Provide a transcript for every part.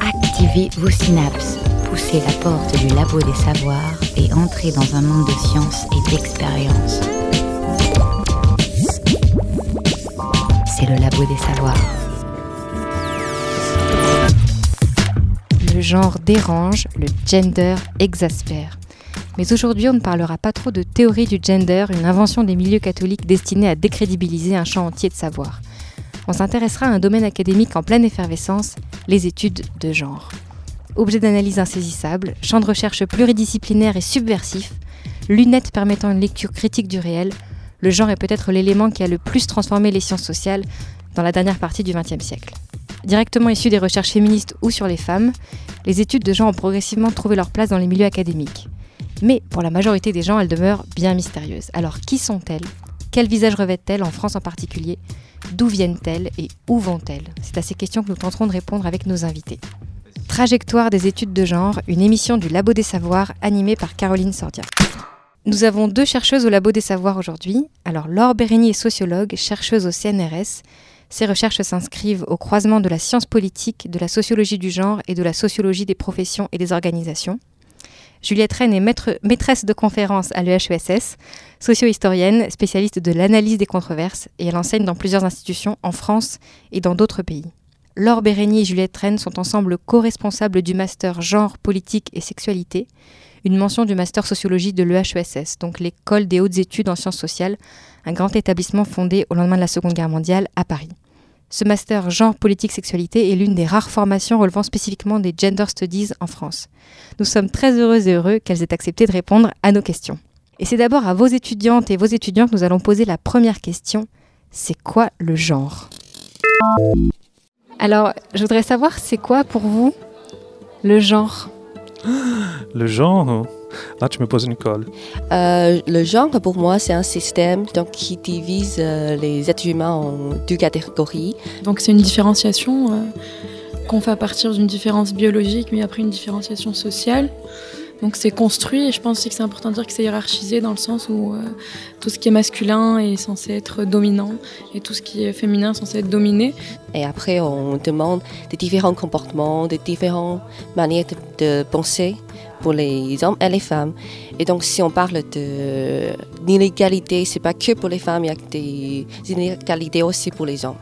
Activez vos synapses, poussez la porte du labo des savoirs et entrez dans un monde de science et d'expérience. C'est le labo des savoirs. Le genre dérange, le gender exaspère. Mais aujourd'hui, on ne parlera pas trop de théorie du gender, une invention des milieux catholiques destinée à décrédibiliser un champ entier de savoir. On s'intéressera à un domaine académique en pleine effervescence, les études de genre. Objet d'analyse insaisissable, champ de recherche pluridisciplinaire et subversif, lunettes permettant une lecture critique du réel, le genre est peut-être l'élément qui a le plus transformé les sciences sociales dans la dernière partie du XXe siècle. Directement issues des recherches féministes ou sur les femmes, les études de genre ont progressivement trouvé leur place dans les milieux académiques. Mais pour la majorité des gens, elles demeurent bien mystérieuses. Alors qui sont-elles? Quel visage revêtent-elles en France en particulier? D'où viennent-elles et où vont-elles? C'est à ces questions que nous tenterons de répondre avec nos invités. Trajectoire des études de genre, une émission du Labo des Savoirs animée par Caroline Sordia. Nous avons deux chercheuses au Labo des Savoirs aujourd'hui. Alors Laure Bérigny est sociologue, chercheuse au CNRS. Ses recherches s'inscrivent au croisement de la science politique, de la sociologie du genre et de la sociologie des professions et des organisations. Juliette Rennes est maîtresse de conférence à l'EHESS, socio-historienne, spécialiste de l'analyse des controverses, et elle enseigne dans plusieurs institutions en France et dans d'autres pays. Laure Bérigny et Juliette Rennes sont ensemble co-responsables du master genre, politique et sexualité, une mention du master sociologie de l'EHESS, donc l'école des hautes études en sciences sociales, un grand établissement fondé au lendemain de la Seconde Guerre mondiale à Paris. Ce master genre, politique, sexualité est l'une des rares formations relevant spécifiquement des gender studies en France. Nous sommes très heureux et heureux qu'elles aient accepté de répondre à nos questions. Et c'est d'abord à vos étudiantes et vos étudiants que nous allons poser la première question. C'est quoi le genre? Alors, je voudrais savoir, c'est quoi pour vous le genre? Le genre? Là, tu me poses une colle. Euh, le genre, pour moi, c'est un système donc, qui divise euh, les êtres humains en deux catégories. Donc, c'est une différenciation euh, qu'on fait à partir d'une différence biologique, mais après une différenciation sociale. Donc c'est construit et je pense aussi que c'est important de dire que c'est hiérarchisé dans le sens où tout ce qui est masculin est censé être dominant et tout ce qui est féminin est censé être dominé. Et après on demande des différents comportements, des différentes manières de penser pour les hommes et les femmes. Et donc, si on parle d'inégalité, c'est pas que pour les femmes, il y a des inégalités aussi pour les hommes.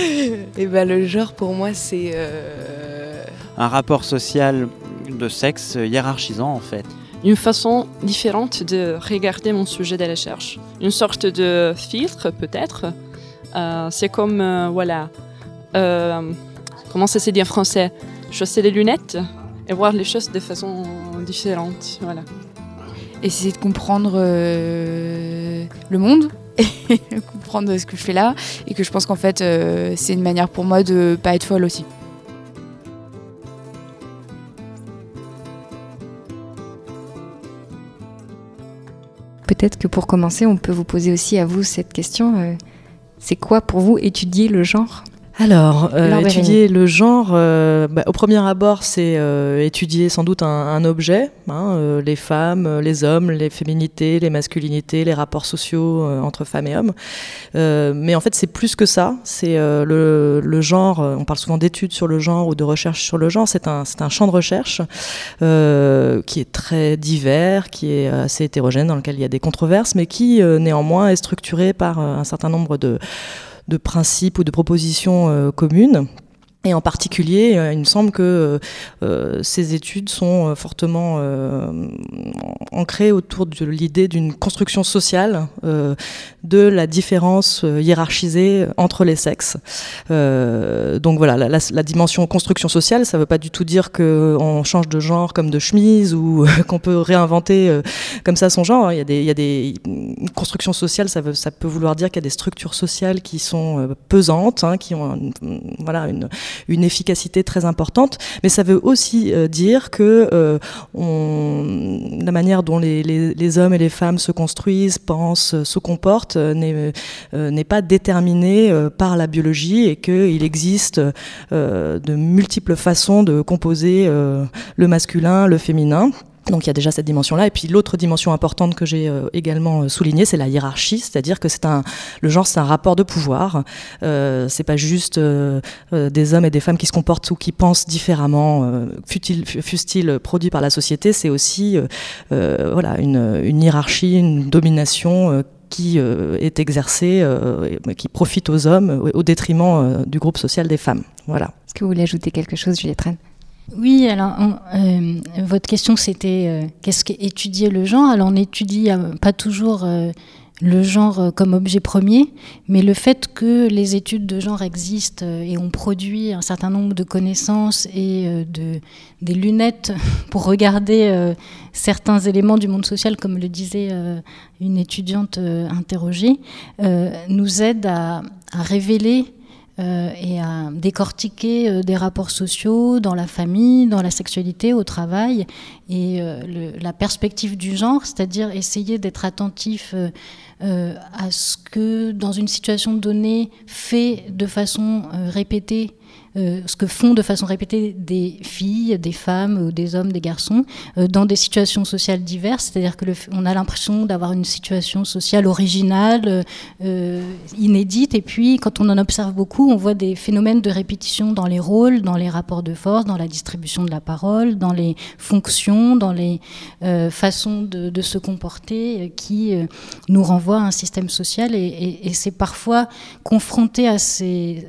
et eh ben, le genre, pour moi, c'est. Euh, Un rapport social de sexe hiérarchisant, en fait. Une façon différente de regarder mon sujet de recherche. Une sorte de filtre, peut-être. Euh, c'est comme, euh, voilà. comment ça se dit en français? Chausser les lunettes? Et voir les choses de façon différente. Voilà. Essayer de comprendre euh, le monde et comprendre ce que je fais là et que je pense qu'en fait euh, c'est une manière pour moi de pas être folle aussi. Peut-être que pour commencer, on peut vous poser aussi à vous cette question. Euh, c'est quoi pour vous étudier le genre? Alors, euh, étudier le genre, euh, bah, au premier abord, c'est euh, étudier sans doute un, objet, hein, les femmes, les hommes, les féminités, les masculinités, les rapports sociaux entre femmes et hommes. mais en fait, c'est plus que ça. C'est le, genre, on parle souvent d'études sur le genre ou de recherche sur le genre, c'est un, un, champ de recherche qui est très divers, qui est assez hétérogène, dans lequel il y a des controverses, mais qui néanmoins est structuré par un certain nombre de de principes ou de propositions euh, communes et en particulier, euh, il me semble que euh, euh, ces études sont fortement ancrées autour de l'idée d'une construction sociale de la différence hiérarchisée entre les sexes. donc voilà, la, dimension construction sociale, ça ne veut pas du tout dire qu'on change de genre comme de chemise ou qu'on peut réinventer comme ça son genre. Il y a des, il y a des constructions sociales, ça, veut, ça peut vouloir dire qu'il y a des structures sociales qui sont pesantes, hein, qui ont voilà une une efficacité très importante, mais ça veut aussi euh, dire que euh, on, la manière dont les, les, hommes et les femmes se construisent, pensent, se comportent n'est n'est pas déterminée par la biologie et qu'il existe de multiples façons de composer le masculin, le féminin. Donc il y a déjà cette dimension-là. Et puis l'autre dimension importante que j'ai euh, également euh, soulignée, c'est la hiérarchie, c'est-à-dire que un, le genre, c'est un rapport de pouvoir. Euh, c'est pas juste euh, des hommes et des femmes qui se comportent ou qui pensent différemment, fussent-ils produits par la société. C'est aussi voilà une, une, hiérarchie, une domination qui est exercée, qui profite aux hommes au détriment du groupe social des femmes. Voilà. Est-ce que vous voulez ajouter quelque chose, Juliette Rennes? Oui, alors euh, votre question c'était euh, qu'est-ce qu'étudier le genre? Alors on étudie euh, pas toujours le genre comme objet premier, mais le fait que les études de genre existent et ont produit un certain nombre de connaissances et de, des lunettes pour regarder certains éléments du monde social, comme le disait une étudiante interrogée, nous aide à révéler euh, et à décortiquer euh, des rapports sociaux dans la famille, dans la sexualité, au travail, et euh, la perspective du genre, c'est-à-dire essayer d'être attentif à ce que dans une situation donnée, fait de façon répétée, euh, ce que font de façon répétée des filles, des femmes, des hommes, des garçons, euh, dans des situations sociales diverses. C'est-à-dire que on a l'impression d'avoir une situation sociale originale, euh, inédite, et puis quand on en observe beaucoup, on voit des phénomènes de répétition dans les rôles, dans les rapports de force, dans la distribution de la parole, dans les fonctions, dans les façons de, se comporter, qui nous renvoient à un système social. Et, c'est parfois confronté à ces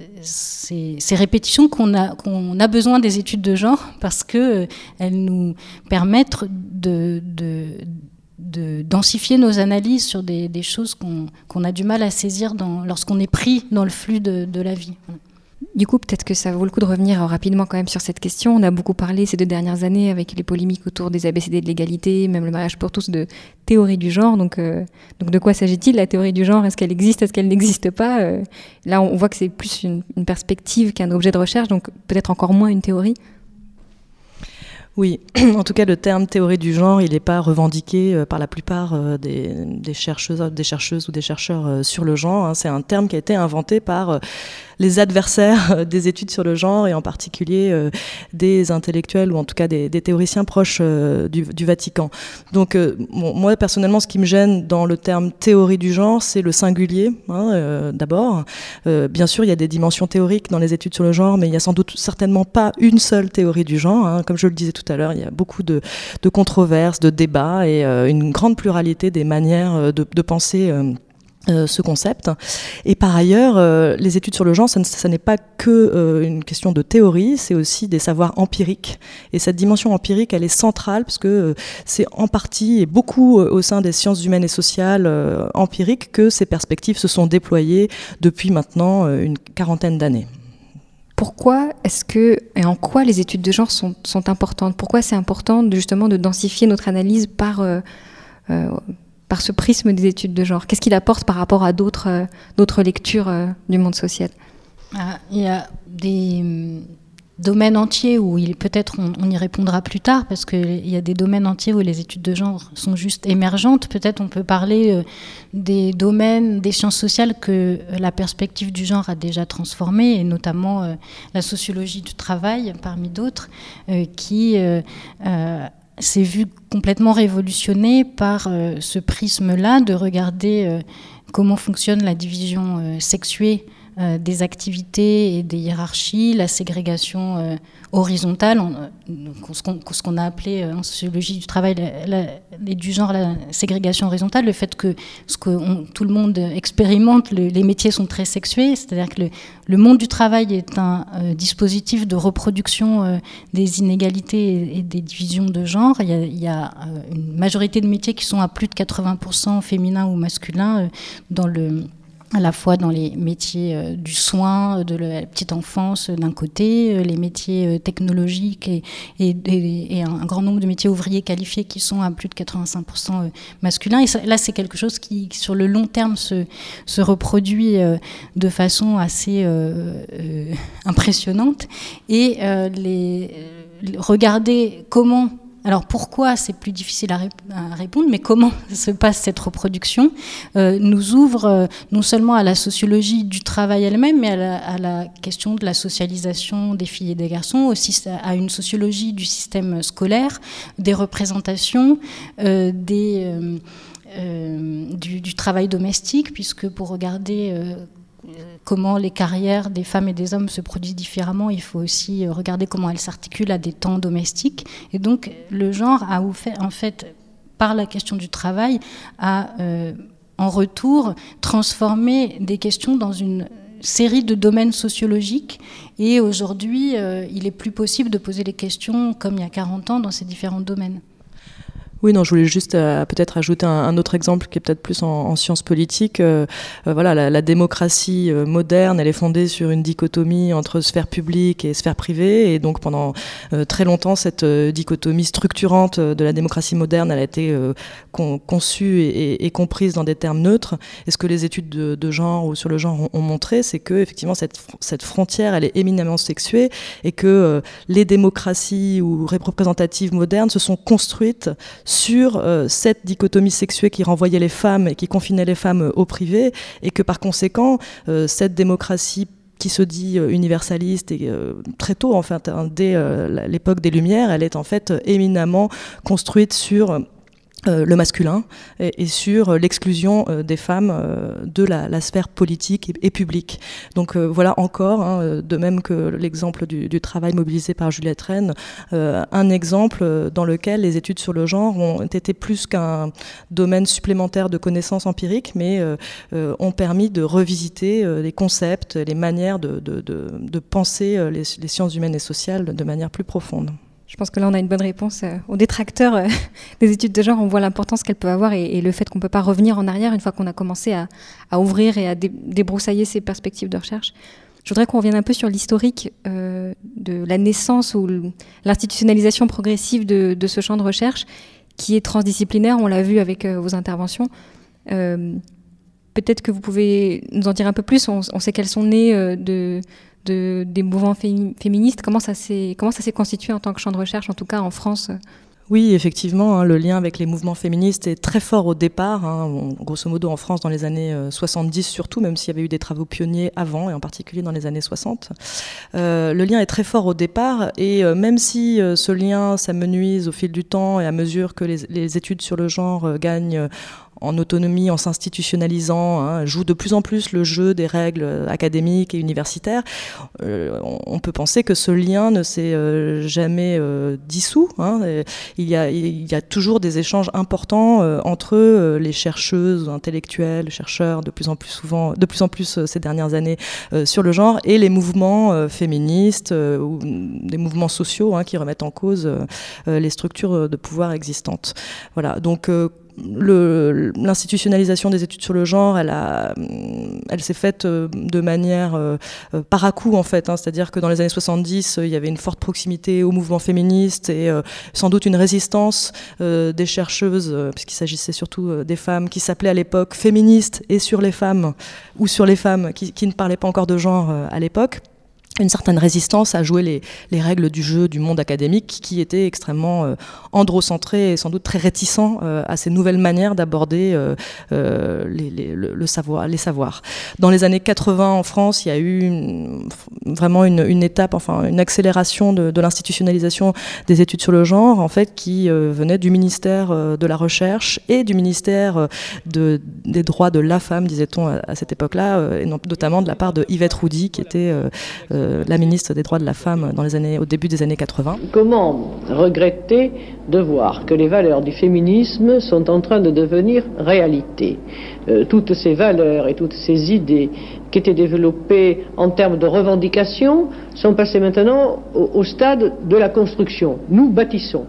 répétitions qu'on a, qu'on a besoin des études de genre parce qu'elles euh, nous permettent de, de, densifier nos analyses sur des, choses qu'on a du mal à saisir lorsqu'on est pris dans le flux de la vie. Du coup, peut-être que ça vaut le coup de revenir rapidement quand même sur cette question. On a beaucoup parlé ces deux dernières années avec les polémiques autour des ABCD de l'égalité, même le mariage pour tous, de théorie du genre. Donc, euh, donc de quoi s'agit-il? La théorie du genre, est-ce qu'elle existe Est-ce qu'elle n'existe pas? Euh, Là, on voit que c'est plus une perspective qu'un objet de recherche, donc peut-être encore moins une théorie. Oui, en tout cas, le terme théorie du genre, il n'est pas revendiqué euh, par la plupart euh, des, chercheuses, des chercheuses ou des chercheurs euh, sur le genre. Hein. C'est un terme qui a été inventé par les adversaires des études sur le genre et en particulier des intellectuels ou en tout cas des, théoriciens proches du, Vatican. Donc, moi, personnellement, ce qui me gêne dans le terme théorie du genre, c'est le singulier, hein, d'abord. bien sûr, il y a des dimensions théoriques dans les études sur le genre, mais il n'y a sans doute certainement pas une seule théorie du genre. Hein. Comme je le disais tout à l'heure, il y a beaucoup de, controverses, de débats et euh, une grande pluralité des manières euh, de, penser. Euh, ce concept. Et par ailleurs, les études sur le genre, ça, n'est pas que une question de théorie, c'est aussi des savoirs empiriques. Et cette dimension empirique, elle est centrale parce que c'est en partie et beaucoup au sein des sciences humaines et sociales empiriques que ces perspectives se sont déployées depuis maintenant une quarantaine d'années. Pourquoi est-ce que et en quoi les études de genre sont, importantes? Pourquoi c'est important justement de densifier notre analyse par, euh, euh, par ce prisme des études de genre? Qu'est-ce qu'il apporte par rapport à d'autres euh, d'autres lectures du monde social? Ah, Il y a des domaines entiers où il peut-être on, y répondra plus tard parce qu'il y a des domaines entiers où les études de genre sont juste émergentes. Peut-être on peut parler euh, des domaines des sciences sociales que la perspective du genre a déjà transformé et notamment euh, la sociologie du travail parmi d'autres euh, qui s'est vue complètement révolutionnée par ce prisme-là de regarder comment fonctionne la division sexuée euh, des activités et des hiérarchies, la ségrégation euh, horizontale, euh, ce qu'on a appelé en sociologie du travail et du genre la ségrégation horizontale, le fait que tout le monde expérimente, les métiers sont très sexués, c'est-à-dire que le, monde du travail est un dispositif de reproduction des inégalités et, des divisions de genre. Il y a une majorité de métiers qui sont à plus de 80% féminins ou masculins dans le à la fois dans les métiers euh, du soin, de la petite enfance d'un côté, euh, les métiers euh, technologiques et, un grand nombre de métiers ouvriers qualifiés qui sont à plus de 85% masculins. Et là, c'est quelque chose qui, sur le long terme, se, reproduit de façon assez impressionnante. Et regarder comment Alors pourquoi c'est plus difficile à, répondre, mais comment se passe cette reproduction? Euh, nous ouvre euh, non seulement à la sociologie du travail elle-même, mais à la, question de la socialisation des filles et des garçons, aussi à une sociologie du système scolaire, des représentations, euh, du, travail domestique, puisque pour regarder comment les carrières des femmes et des hommes se produisent différemment, il faut aussi euh, regarder comment elles s'articulent à des temps domestiques. Et donc le genre a en fait, par la question du travail, euh, en retour transformé des questions dans une série de domaines sociologiques. Et aujourd'hui, euh, il est plus possible de poser les questions comme il y a 40 ans dans ces différents domaines. Oui, non, je voulais juste euh, peut-être ajouter un, autre exemple qui est peut-être plus en, sciences politiques. Euh, euh, voilà, la, démocratie moderne, elle est fondée sur une dichotomie entre sphère publique et sphère privée, et donc pendant très longtemps, cette dichotomie structurante de la démocratie moderne, elle a été conçue et, comprise dans des termes neutres. Et ce que les études de, genre ou sur le genre ont, montré, c'est que effectivement cette, frontière, elle est éminemment sexuée, et que les démocraties ou représentatives modernes se sont construites euh, cette dichotomie sexuée qui renvoyait les femmes et qui confinait les femmes euh, au privé, et que par conséquent, euh, cette démocratie qui se dit universaliste et très tôt en fait dès l'époque des Lumières, elle est en fait éminemment construite sur euh, le masculin et, sur euh, l'exclusion euh, des femmes de la, sphère politique et, publique. Donc voilà encore, hein, de même que l'exemple du, travail mobilisé par Juliette Rennes, un exemple dans lequel les études sur le genre ont été plus qu'un domaine supplémentaire de connaissances empiriques, mais ont permis de revisiter les concepts, les manières de, penser les sciences humaines et sociales de manière plus profonde. Je pense que là, on a une bonne réponse euh, aux détracteurs euh, des études de genre. On voit l'importance qu'elles peuvent avoir et, le fait qu'on ne peut pas revenir en arrière une fois qu'on a commencé à, ouvrir et à débroussailler ces perspectives de recherche. Je voudrais qu'on revienne un peu sur l'historique euh, de la naissance ou l'institutionnalisation progressive de, ce champ de recherche qui est transdisciplinaire. On l'a vu avec vos interventions. Peut-être que vous pouvez nous en dire un peu plus. On, on sait qu'elles sont nées de des mouvements féministes. Comment ça s'est constitué en tant que champ de recherche, en tout cas en France? Oui, effectivement, hein, le lien avec les mouvements féministes est très fort au départ, hein, grosso modo en France dans les années 70 euh, surtout, même s'il y avait eu des travaux pionniers avant, et en particulier dans les années 60. Euh, le lien est très fort au départ, et euh, même si ce lien s'amenuise au fil du temps et à mesure que les, les études sur le genre gagnent en autonomie, en s'institutionnalisant, hein, joue de plus en plus le jeu des règles académiques et universitaires, euh, on peut penser que ce lien ne s'est euh, jamais euh, dissous. Hein, il, y a, toujours des échanges importants entre les chercheuses, intellectuels, chercheurs, de plus en plus souvent, de plus en plus ces dernières années sur le genre, et les mouvements féministes ou des mouvements sociaux hein, qui remettent en cause les structures de pouvoir existantes. Voilà. Donc l'institutionnalisation des études sur le genre, elle, elle s'est faite euh, de manière euh, euh, par à coup en fait. Hein. C'est-à-dire que dans les années 70, il y avait une forte proximité au mouvement féministe et sans doute une résistance des chercheuses, puisqu'il s'agissait surtout des femmes, qui s'appelaient à l'époque féministes et sur les femmes, ou sur les femmes qui ne parlaient pas encore de genre à l'époque une certaine résistance à jouer les, les, règles du jeu du monde académique qui était extrêmement euh, androcentré et sans doute très réticent euh, à ces nouvelles manières d'aborder euh, les, les, le, savoir, les savoirs. Dans les années 80 en France, il y a eu vraiment une, une, étape, enfin une accélération de, de l'institutionnalisation des études sur le genre, en fait, qui venait du ministère de la Recherche et du ministère de, des droits de la femme, disait-on à, à, cette époque-là, et notamment de la part de Yvette Roudy, qui était la ministre des droits de la femme au début des années 80. Comment regretter de voir que les valeurs du féminisme sont en train de devenir réalité? Euh, Toutes ces valeurs et toutes ces idées qui étaient développées en termes de revendication sont passées maintenant au stade de la construction. Nous bâtissons.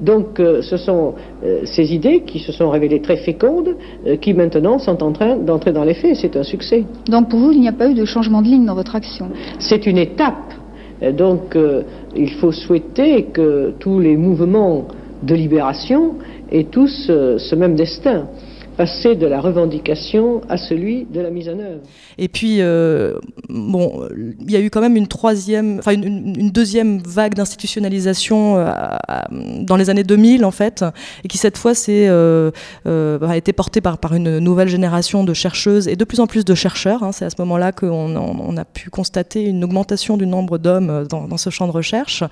Donc euh, ce sont euh, ces idées qui se sont révélées très fécondes, euh, qui maintenant sont en train d'entrer dans les faits. C'est un succès. Donc pour vous, il n'y a pas eu de changement de ligne dans votre action? C'est une étape. Donc il faut souhaiter que tous les mouvements de libération aient tous ce même destin. Passer de la revendication à celui de la mise en œuvre. Et puis, euh, bon, il y a eu quand même une troisième, enfin une, deuxième vague d'institutionnalisation euh, dans les années 2000 en fait, et qui cette fois euh, a été portée par, par une nouvelle génération de chercheuses et de plus en plus de chercheurs. Hein. C'est à ce moment-là qu'on on a pu constater une augmentation du nombre d'hommes dans, ce champ de recherche.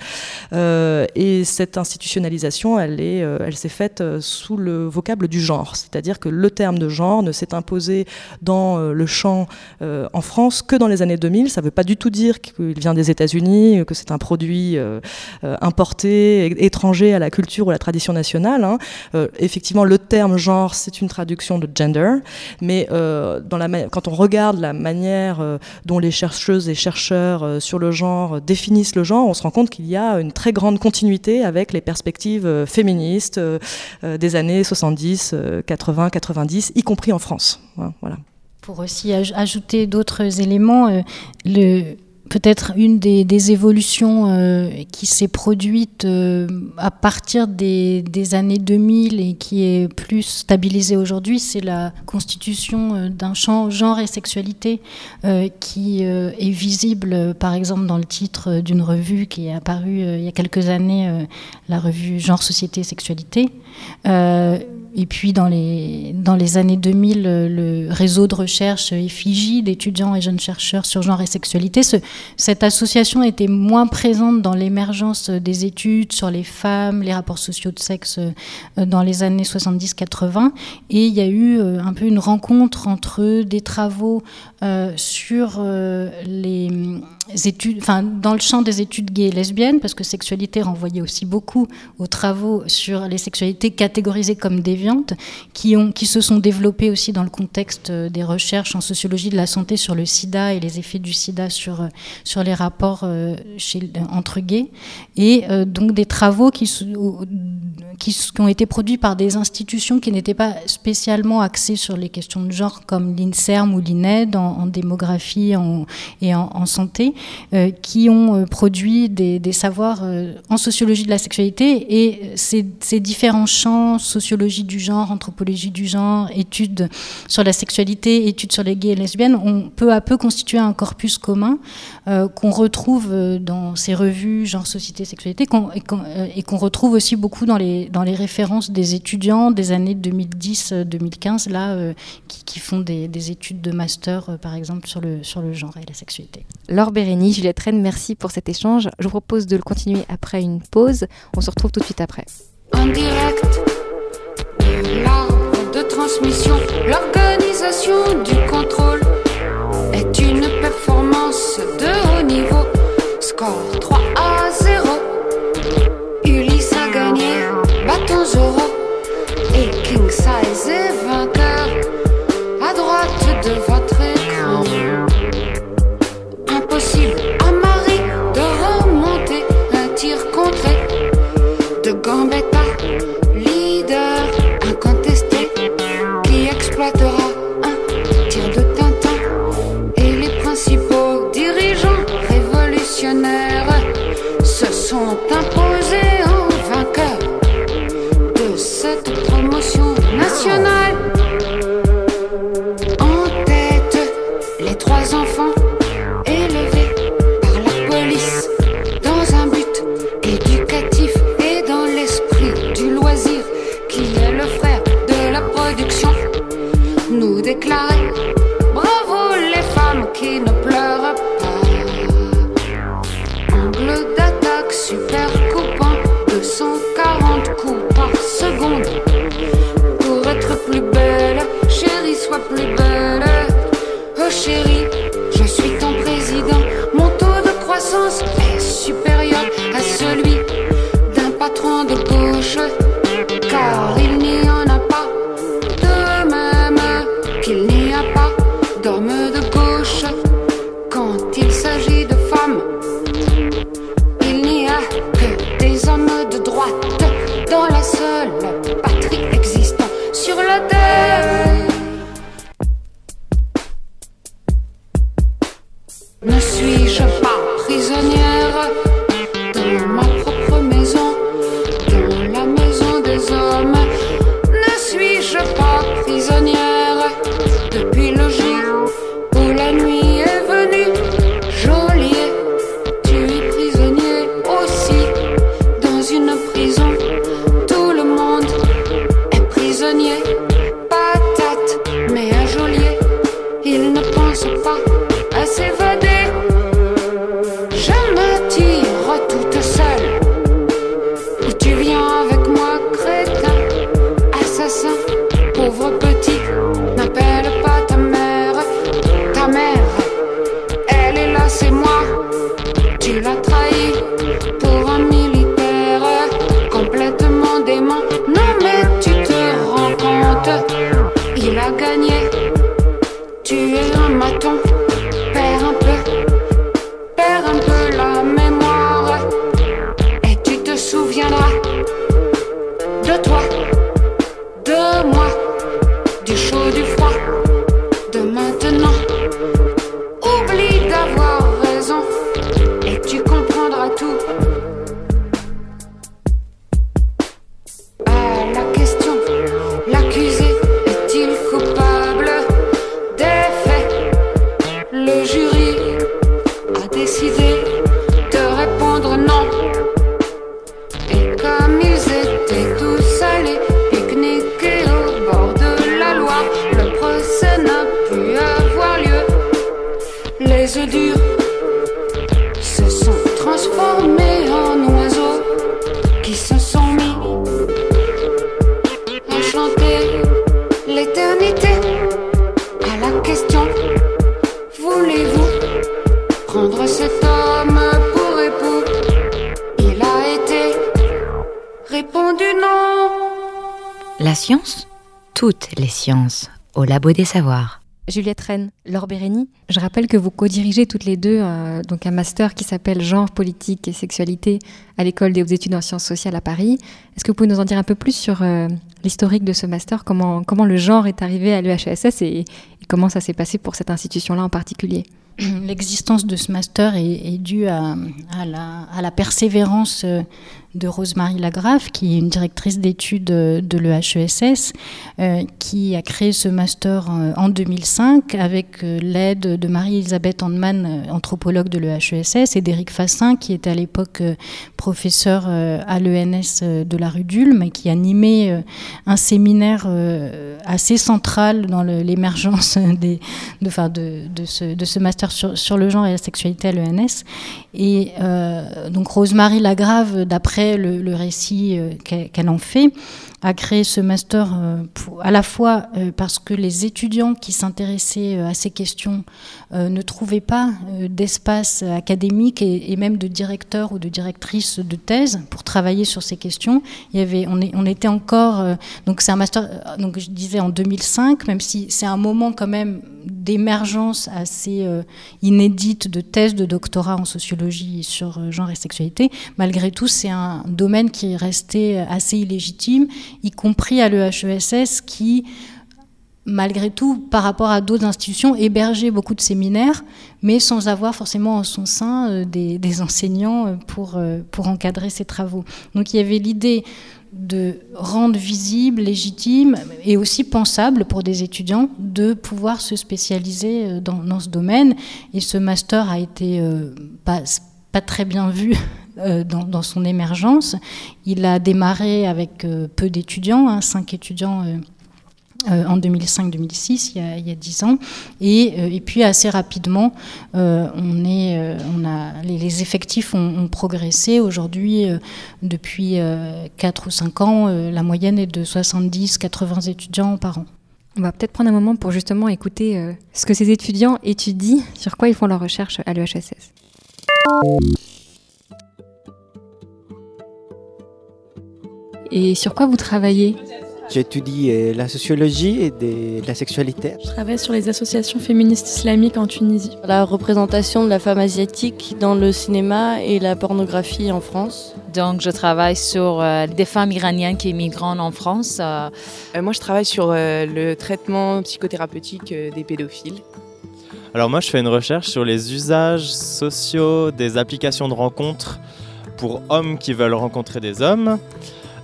et cette institutionnalisation, elle est, elle s'est faite sous le vocable du genre, c'est-à-dire que le terme de genre ne s'est imposé dans euh, le champ euh, en France que dans les années 2000. Ça ne veut pas du tout dire qu'il vient des États-Unis, que c'est un produit euh, importé, étranger à la culture ou à la tradition nationale. Hein. effectivement, le terme genre, c'est une traduction de gender, mais quand on regarde la manière dont les chercheuses et chercheurs sur le genre définissent le genre, on se rend compte qu'il y a une très grande continuité avec les perspectives féministes des années 70, 80, 90 y compris en France. Voilà. Pour aussi ajouter d'autres éléments, euh, peut-être une des, évolutions euh, qui s'est produite euh, à partir des, années 2000 et qui est plus stabilisée aujourd'hui, c'est la constitution d'un champ genre et sexualité qui est visible par exemple dans le titre d'une revue qui est apparue il y a quelques années, la revue Genre, Société, Sexualité. Et puis dans les, dans les années 2000, le réseau de recherche effigie d'étudiants et jeunes chercheurs sur genre et sexualité se, cette association était moins présente dans l'émergence des études sur les femmes, les rapports sociaux de sexe euh, dans les années 70-80. Et il y a eu euh, un peu une rencontre entre des travaux euh, sur les études, enfin, dans le champ des études gays et lesbiennes, parce que sexualité renvoyait aussi beaucoup aux travaux sur les sexualités catégorisées comme déviantes, qui, ont, qui se sont développées aussi dans le contexte des recherches en sociologie de la santé sur le sida et les effets du sida sur, sur les rapports euh, chez, entre gays, et euh, donc des travaux qui, qui, ont été produits par des institutions qui n'étaient pas spécialement axées sur les questions de genre, comme l'INSERM ou l'INED en, démographie et en, santé, euh, qui ont produit des, savoirs en sociologie de la sexualité, et ces, différents champs, sociologie du genre, anthropologie du genre, études sur la sexualité, études sur les gays et lesbiennes, ont peu à peu constitué un corpus commun euh, qu'on retrouve euh, dans ces revues genre société sexualité euh, et qu'on retrouve aussi beaucoup dans les, dans les références des étudiants des années 2010-2015 là qui, font des, études de master par exemple sur le, sur le genre et la sexualité. Bérénie, Juliette Rennes, merci pour cet échange. Je vous propose de le continuer après une pause. On se retrouve tout de suite après. En direct, de transmission, l'organisation du contrôle est une performance de haut niveau. Score 3 les sciences au Labo des Savoirs. Juliette Rennes, Laure Bérény, je rappelle que vous co-dirigez toutes les deux euh, donc un master qui s'appelle Genre, politique et sexualité à l'école des hautes études en sciences sociales à Paris. Est-ce que vous pouvez nous en dire un peu plus sur euh, l'historique de ce master, comment, comment le genre est arrivé à l'EHSS et, et comment ça s'est passé pour cette institution-là en particulier? L'existence de ce master est, est due à, à, la, à, la, persévérance euh, de Rosemary Lagrave, qui est une directrice d'études de l'EHESS, euh, qui a créé ce master euh, en 2005 avec euh, l'aide de Marie-Elisabeth Handman, euh, anthropologue de l'EHESS, et d'Éric Fassin, qui était à l'époque euh, professeur à l'ENS de la rue d'Ulm, qui animait un séminaire assez central dans l'émergence de, ce, master sur, le genre et la sexualité à l'ENS. Et euh, donc Rosemary Lagrave, d'après le, récit euh, qu'elle en fait, a créé ce master euh, à la fois euh, parce que les étudiants qui s'intéressaient euh, à ces questions ne trouvaient pas d'espace académique et, même de directeur ou de directrice de thèse pour travailler sur ces questions. Il y avait, on, on était encore, donc c'est un master, donc je disais en 2005, même si c'est un moment quand même d'émergence assez inédite de thèse de doctorat en sociologie sur genre et sexualité. Malgré tout, c'est un domaine qui est resté assez illégitime y compris à l'EHESS qui, malgré tout, par rapport à d'autres institutions, hébergeait beaucoup de séminaires, mais sans avoir forcément en son sein euh, des, enseignants pour, euh, pour encadrer ces travaux. Donc il y avait l'idée de rendre visible, légitime et aussi pensable pour des étudiants de pouvoir se spécialiser euh, dans, ce domaine. Et ce master a été euh, pas, pas très bien vu euh, dans, son émergence. Il a démarré avec euh, peu d'étudiants, hein, cinq étudiants euh, en 2005-2006, il, y a dix ans. Et, puis assez rapidement, les, effectifs ont, ont progressé. Aujourd'hui, depuis quatre ou cinq ans, la moyenne est de 70-80 étudiants par an. On va peut-être prendre un moment pour justement écouter ce que ces étudiants étudient, sur quoi ils font leur recherche à l'EHSS. Et sur quoi vous travaillez J'étudie euh, la sociologie et la sexualité. Je travaille sur les associations féministes islamiques en Tunisie. La représentation de la femme asiatique dans le cinéma et la pornographie en France. Donc je travaille sur euh, des femmes iraniennes qui immigrent en France. Euh... moi je travaille sur euh, le traitement psychothérapeutique euh, des pédophiles. Alors moi je fais une recherche sur les usages sociaux des applications de rencontres pour hommes qui veulent rencontrer des hommes.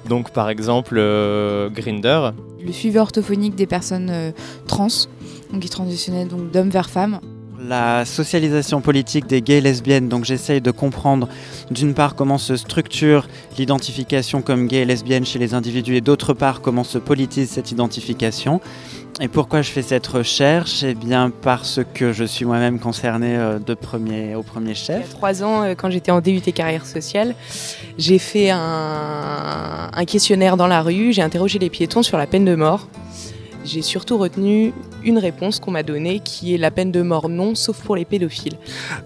Donc par exemple euh, Grinder. Le suivi orthophonique des personnes euh, trans, donc qui transitionnaient donc d'hommes vers femmes. La socialisation politique des gays et lesbiennes, donc j'essaye de comprendre d'une part comment se structure l'identification comme gay et lesbienne chez les individus et d'autre part comment se politise cette identification. Et pourquoi je fais cette recherche? Eh bien parce que je suis moi-même concerné euh, de premier, au premier chef. Il y a trois ans, quand j'étais en DUT carrière sociale, j'ai fait un, un questionnaire dans la rue, j'ai interrogé les piétons sur la peine de mort. J'ai surtout retenu une réponse qu'on m'a donnée qui est la peine de mort non, sauf pour les pédophiles.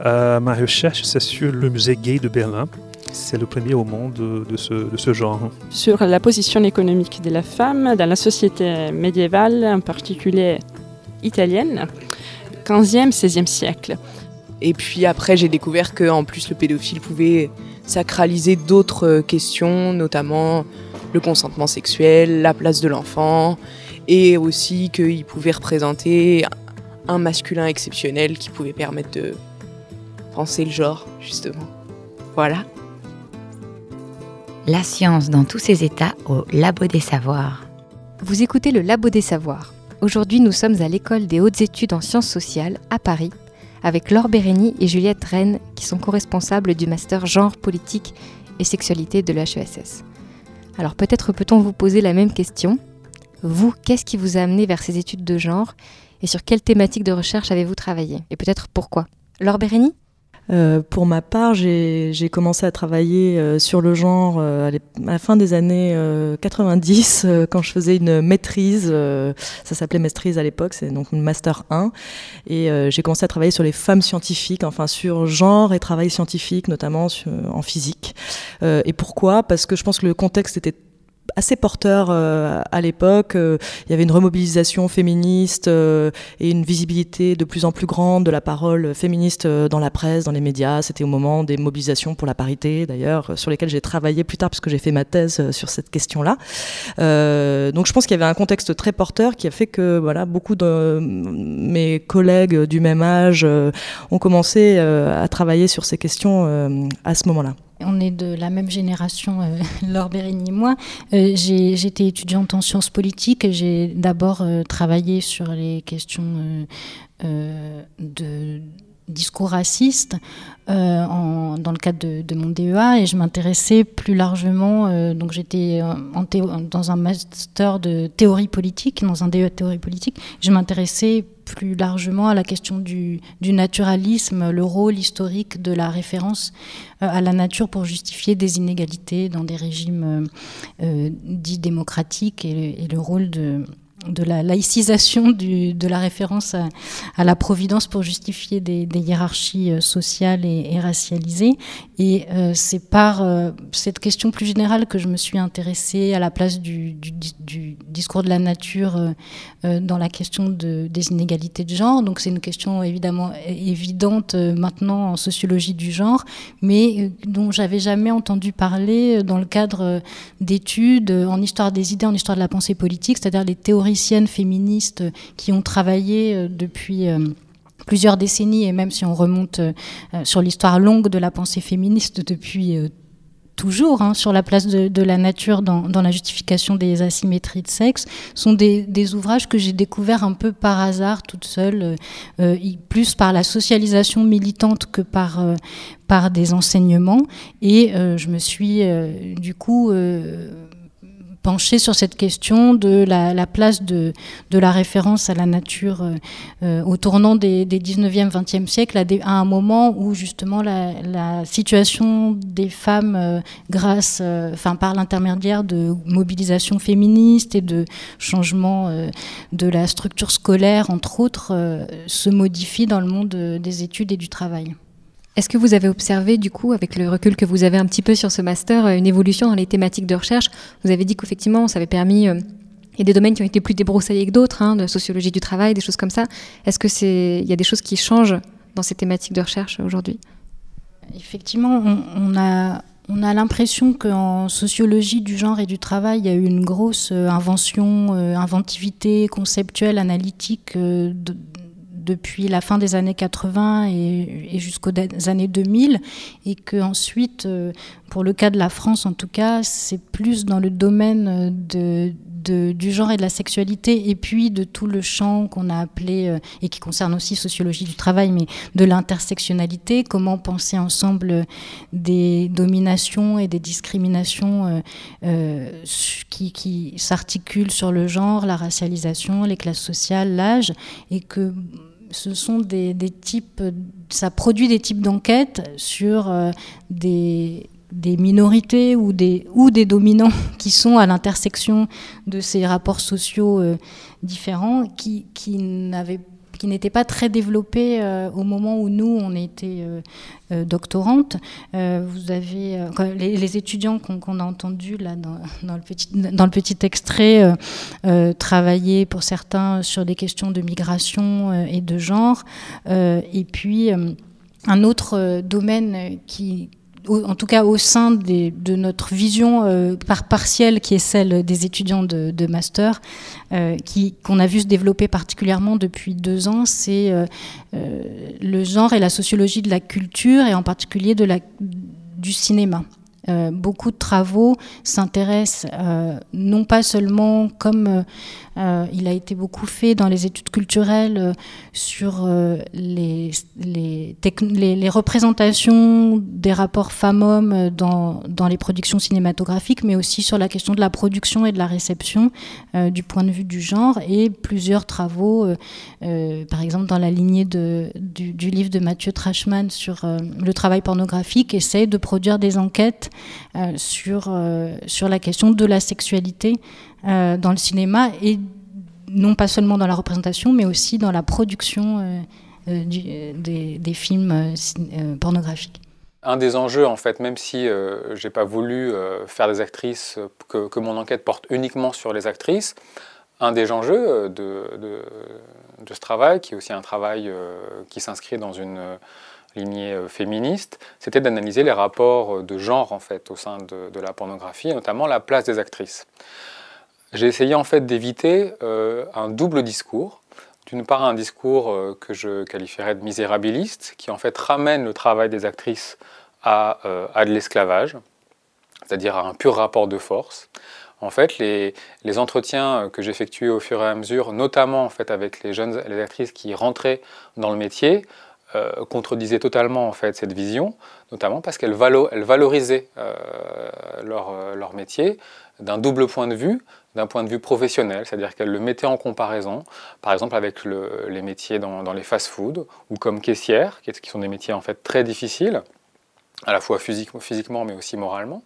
Euh, ma recherche, c'est sur le musée gay de Berlin. C'est le premier au monde de, de, ce, de, ce, genre. Sur la position économique de la femme dans la société médiévale, en particulier italienne, 15e, 16e siècle. Et puis après, j'ai découvert qu'en plus, le pédophile pouvait sacraliser d'autres questions, notamment le consentement sexuel, la place de l'enfant, et aussi qu'il pouvait représenter un masculin exceptionnel qui pouvait permettre de penser le genre, justement. Voilà. La science dans tous ses états au Labo des Savoirs. Vous écoutez le Labo des Savoirs. Aujourd'hui, nous sommes à l'école des hautes études en sciences sociales à Paris avec Laure Bérény et Juliette Rennes qui sont co-responsables du master genre, politique et sexualité de l'HESS. Alors peut-être peut-on vous poser la même question vous, qu'est-ce qui vous a amené vers ces études de genre et sur quelle thématique de recherche avez-vous travaillé Et peut-être pourquoi? Laure Bérény? Euh, pour ma part, j'ai commencé à travailler euh, sur le genre euh, à la fin des années 90, quand je faisais une maîtrise, ça s'appelait maîtrise à l'époque, c'est donc une master 1, et j'ai commencé à travailler sur les femmes scientifiques, enfin sur genre et travail scientifique, notamment en physique. et pourquoi? Parce que je pense que le contexte était assez porteur euh, à l'époque. Euh, il y avait une remobilisation féministe euh, et une visibilité de plus en plus grande de la parole féministe dans la presse, dans les médias. C'était au moment des mobilisations pour la parité, d'ailleurs, sur lesquelles j'ai travaillé plus tard, puisque j'ai fait ma thèse sur cette question-là. donc je pense qu'il y avait un contexte très porteur qui a fait que voilà, beaucoup de mes collègues du même âge ont commencé à travailler sur ces questions à ce moment-là. On est de la même génération, euh, Laure Bérigny et moi. Euh, J'étais étudiante en sciences politiques. J'ai d'abord euh, travaillé sur les questions euh, de discours racistes dans le cadre de, mon DEA et je m'intéressais plus largement, donc j'étais dans un master de théorie politique, dans un DEA de théorie politique, je m'intéressais plus largement à la question du, naturalisme, le rôle historique de la référence euh, à la nature pour justifier des inégalités dans des régimes euh, euh, dits démocratiques et le rôle de de la laïcisation de la référence à, la providence pour justifier des, hiérarchies euh, sociales et, racialisées. Et euh, c'est par euh, cette question plus générale que je me suis intéressée à la place du, discours de la nature dans la question des inégalités de genre. Donc c'est une question évidemment évidente maintenant en sociologie du genre, mais dont j'avais jamais entendu parler dans le cadre d'études en histoire des idées, en histoire de la pensée politique, c'est-à-dire les théories féministes qui ont travaillé euh, depuis euh, plusieurs décennies, et même si on remonte euh, sur l'histoire longue de la pensée féministe depuis toujours hein, sur la place de, la nature dans, la justification des asymétries de sexe, sont des, ouvrages que j'ai découverts un peu par hasard, toute seule, plus par la socialisation militante que par, par des enseignements. Et je me suis du coup pencher sur cette question de la, place de, la référence à la nature euh, euh, au tournant des, 19e, 20e siècles, à, un moment où justement la, situation des femmes, euh, grâce, enfin par l'intermédiaire de mobilisation féministe et de changement de la structure scolaire, entre autres, se modifie dans le monde des études et du travail. Est-ce que vous avez observé, du coup, avec le recul que vous avez un petit peu sur ce master, euh, une évolution dans les thématiques de recherche? Vous avez dit qu'effectivement, ça avait permis... Euh, il y a des domaines qui ont été plus débroussaillés que d'autres, hein, de sociologie du travail, des choses comme ça. Est-ce que c'est, il y a des choses qui changent dans ces thématiques de recherche aujourd'hui? Effectivement, on, a, on a l'impression qu'en sociologie du genre et du travail, il y a eu une grosse euh, invention, inventivité conceptuelle, analytique depuis la fin des années 80 et, jusqu'aux années 2000, et que ensuite, euh, pour le cas de la France en tout cas, c'est plus dans le domaine de, du genre et de la sexualité, et puis de tout le champ qu'on a appelé, euh, et qui concerne aussi sociologie du travail, mais de l'intersectionnalité, comment penser ensemble des dominations et des discriminations euh, qui, qui s'articulent sur le genre, la racialisation, les classes sociales, l'âge, et que ce sont des, types, ça produit des types d'enquêtes sur euh, des, minorités ou des, ou des dominants qui sont à l'intersection de ces rapports sociaux euh, différents qui, qui n'avaient qui n'était pas très développé euh, au moment où nous, on était euh, euh, doctorantes. vous avez les, étudiants qu'on a entendus là dans, le petit, dans le petit extrait travailler pour certains sur des questions de migration et de genre. et puis un autre domaine qui, en tout cas au sein de notre vision euh, par partielle qui est celle des étudiants de, master, euh, qu'on a vu se développer particulièrement depuis deux ans, c'est euh, le genre et la sociologie de la culture et en particulier de du cinéma. beaucoup de travaux s'intéressent non pas seulement comme Euh, il a été beaucoup fait dans les études culturelles euh, sur euh, les, représentations des rapports femmes-hommes dans, les productions cinématographiques, mais aussi sur la question de la production et de la réception du point de vue du genre, et plusieurs travaux, par exemple dans la lignée du, livre de Mathieu Trashman sur le travail pornographique, essayent de produire des enquêtes sur la question de la sexualité euh, dans le cinéma et non pas seulement dans la représentation, mais aussi dans la production euh, euh, des, films pornographiques. Un des enjeux, en fait, même si je n'ai pas voulu faire des actrices, que, mon enquête porte uniquement sur les actrices, un des enjeux de ce travail, qui est aussi un travail qui s'inscrit dans une lignée féministe, c'était d'analyser les rapports de genre en fait au sein de, de, la pornographie, et notamment la place des actrices. J'ai essayé en fait d'éviter euh, un double discours. D'une part, un discours euh, que je qualifierais de misérabiliste, qui en fait ramène le travail des actrices à, euh, de l'esclavage, c'est-à-dire à un pur rapport de force. En fait, les, entretiens que j'effectuais au fur et à mesure, notamment avec les jeunes les actrices qui rentraient dans le métier, contredisaient totalement en fait cette vision, notamment parce qu'elles valo valorisaient leur, leur métier d'un double point de vue, d'un point de vue professionnel, c'est-à-dire qu'elle le mettait en comparaison, par exemple avec les métiers dans, les fast-foods ou comme caissière, qui sont des métiers en fait très difficiles, à la fois physiquement mais aussi moralement.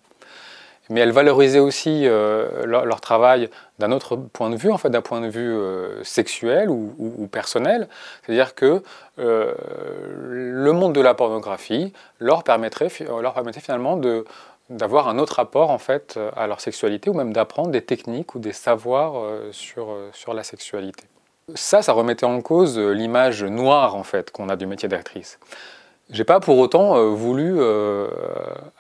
Mais elle valorisait aussi euh, leur, travail d'un autre point de vue, en fait d'un point de vue euh, sexuel ou, personnel, c'est-à-dire que euh, le monde de la pornographie leur permettrait, leur permettrait finalement d'avoir un autre rapport en fait à leur sexualité ou même d'apprendre des techniques ou des savoirs sur, sur la sexualité. Ça, ça remettait en cause l'image noire en fait qu'on a du métier d'actrice. J'ai pas pour autant voulu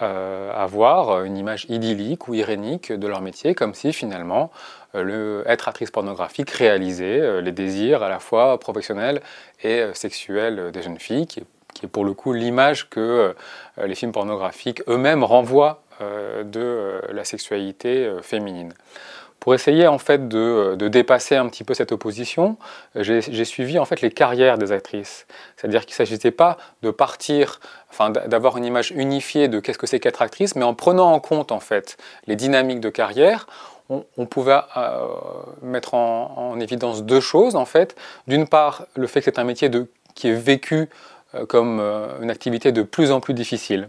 avoir une image idyllique ou irénique de leur métier, comme si finalement le, être actrice pornographique réalisait les désirs à la fois professionnels et sexuels des jeunes filles, qui est pour le coup l'image que euh, les films pornographiques eux-mêmes renvoient euh, de euh, la sexualité féminine. Pour essayer en fait de, dépasser un petit peu cette opposition, j'ai suivi en fait les carrières des actrices. C'est-à-dire qu'il ne s'agissait pas de partir, enfin d'avoir une image unifiée de qu'est-ce que c'est qu'être actrice, mais en prenant en compte en fait les dynamiques de carrière, on, pouvait mettre en, évidence deux choses en fait. D'une part, le fait que c'est un métier qui est vécu euh, comme euh, une activité de plus en plus difficile.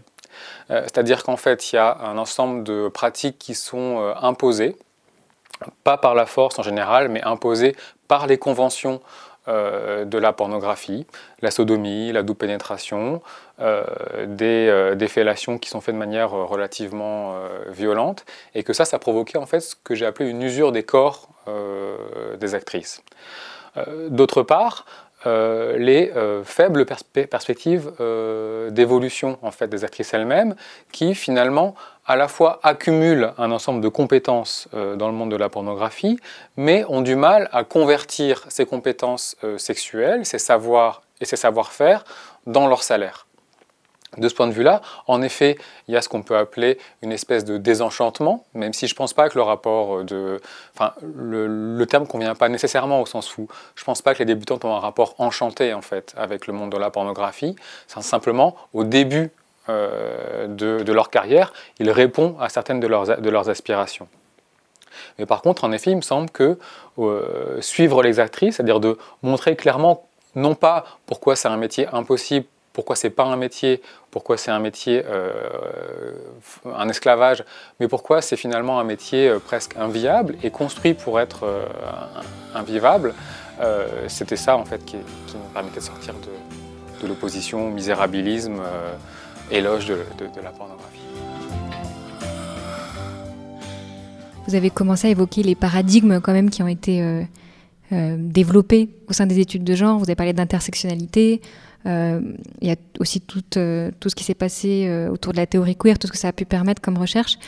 Euh, c'est-à-dire qu'en fait, il y a un ensemble de pratiques qui sont imposées, pas par la force en général, mais imposées par les conventions de la pornographie, la sodomie, la double pénétration, des, des, fellations qui sont faites de manière relativement violente, et que ça, ça provoquait en fait ce que j'ai appelé une usure des corps des actrices. D'autre part, euh, les euh, faibles perspectives euh, d'évolution en fait des actrices elles-mêmes, qui finalement à la fois accumulent un ensemble de compétences dans le monde de la pornographie, mais ont du mal à convertir ces compétences sexuelles, ces savoirs et ces savoir-faire dans leur salaire. De ce point de vue-là, en effet, il y a ce qu'on peut appeler une espèce de désenchantement, même si je ne pense pas que le rapport de... Enfin, le, terme ne convient pas nécessairement au sens fou. Je ne pense pas que les débutantes ont un rapport enchanté, en fait, avec le monde de la pornographie. C'est simplement, au début euh, de, leur carrière, il répond à certaines de leurs, de leurs aspirations. Mais par contre, en effet, il me semble que euh, suivre les actrices, c'est-à-dire de montrer clairement, non pas pourquoi c'est un métier impossible, pourquoi c'est pas un métier, pourquoi c'est un métier, euh, un esclavage, mais pourquoi c'est finalement un métier euh, presque inviable et construit pour être euh, invivable? C'était ça en fait qui, nous permettait de sortir de, l'opposition, misérabilisme, éloge de, la pornographie. Vous avez commencé à évoquer les paradigmes quand même qui ont été développés au sein des études de genre. Vous avez parlé d'intersectionnalité. Euh, il y a aussi tout, euh, ce qui s'est passé euh, autour de la théorie queer, tout ce que ça a pu permettre comme recherche.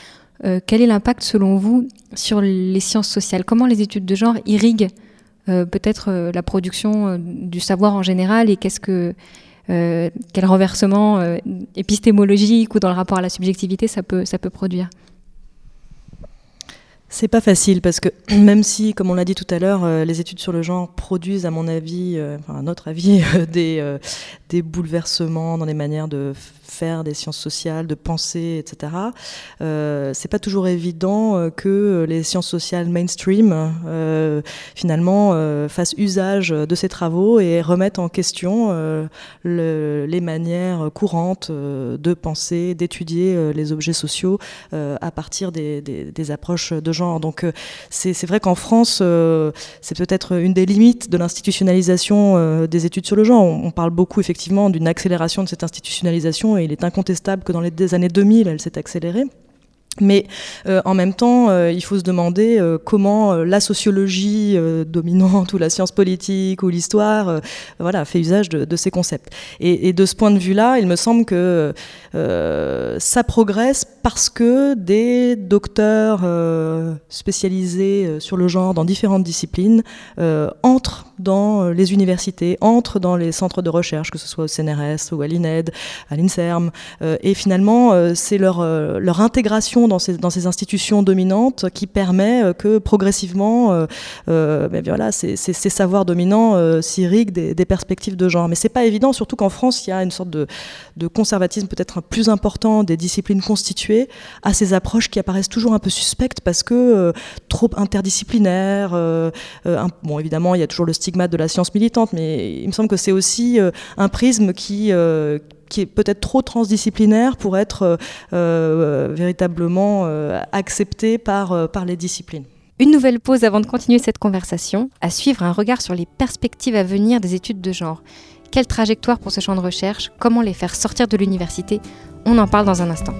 quel est l'impact selon vous sur les sciences sociales? Comment les études de genre irriguent peut-être la production du savoir en général et qu'est-ce que quel renversement épistémologique ou dans le rapport à la subjectivité ça peut produire? C'est pas facile parce que même si, comme on l'a dit tout à l'heure, euh, les études sur le genre produisent, à mon avis, euh, enfin à notre avis, des, des bouleversements dans les manières de faire des sciences sociales, de penser, etc. Euh, c'est pas toujours évident euh, que les sciences sociales mainstream euh, finalement euh, fassent usage de ces travaux et remettent en question le, les manières courantes de penser, d'étudier les objets sociaux à partir des, approches de genre. Donc c'est vrai qu'en France, c'est peut-être une des limites de l'institutionnalisation des études sur le genre. On, on parle beaucoup effectivement d'une accélération de cette institutionnalisation et il est incontestable que dans les années 2000, elle s'est accélérée. Mais euh, en même temps, euh, il faut se demander euh, comment la sociologie dominante ou la science politique ou l'histoire voilà, fait usage de, ces concepts. Et, de ce point de vue-là, il me semble que ça progresse parce que des docteurs spécialisés sur le genre dans différentes disciplines entrent dans les universités, entrent dans les centres de recherche, que ce soit au CNRS ou à l'INED, à l'INSERM, et finalement, c'est leur, leur intégration dans ces, dans ces institutions dominantes qui permet euh, que progressivement, euh, euh, ben voilà, ces, ces, savoirs dominants euh, s'irriguent des, perspectives de genre. Mais c'est pas évident, surtout qu'en France, il y a une sorte de, de conservatisme peut-être plus important des disciplines constituées à ces approches qui apparaissent toujours un peu suspectes parce que euh, trop interdisciplinaires. Euh, bon, évidemment, il y a toujours le de la science militante, mais il me semble que c'est aussi un prisme qui qui est peut-être trop transdisciplinaire pour être euh, euh, véritablement euh, accepté par, euh, par les disciplines. Une nouvelle pause avant de continuer cette conversation, à suivre un regard sur les perspectives à venir des études de genre. Quelle trajectoire pour ce champ de recherche? Comment les faire sortir de l'université? On en parle dans un instant.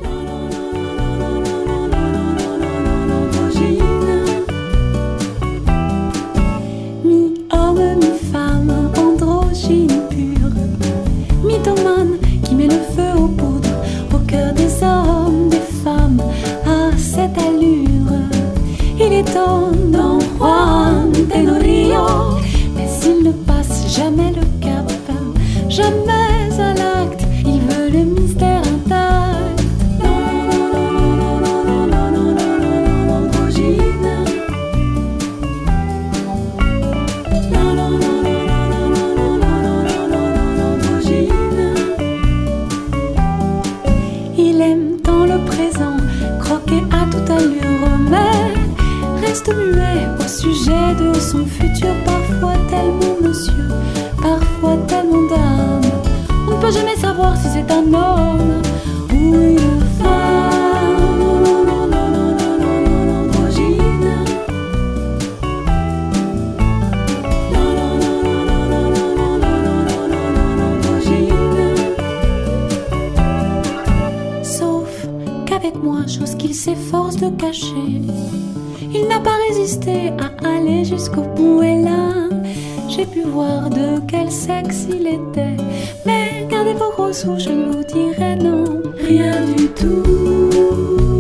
Temps d'en Juan Tenorio, mais il ne passe jamais le cap, jamais reste muet au sujet de son futur. Parfois tellement monsieur, parfois tellement dame. On ne peut jamais savoir si c'est un homme ou une chose qu'il s'efforce de cacher, il n'a pas résisté à aller jusqu'au bout. Et là, j'ai pu voir de quel sexe il était. Mais gardez vos gros sous, je ne vous dirai non, rien du tout.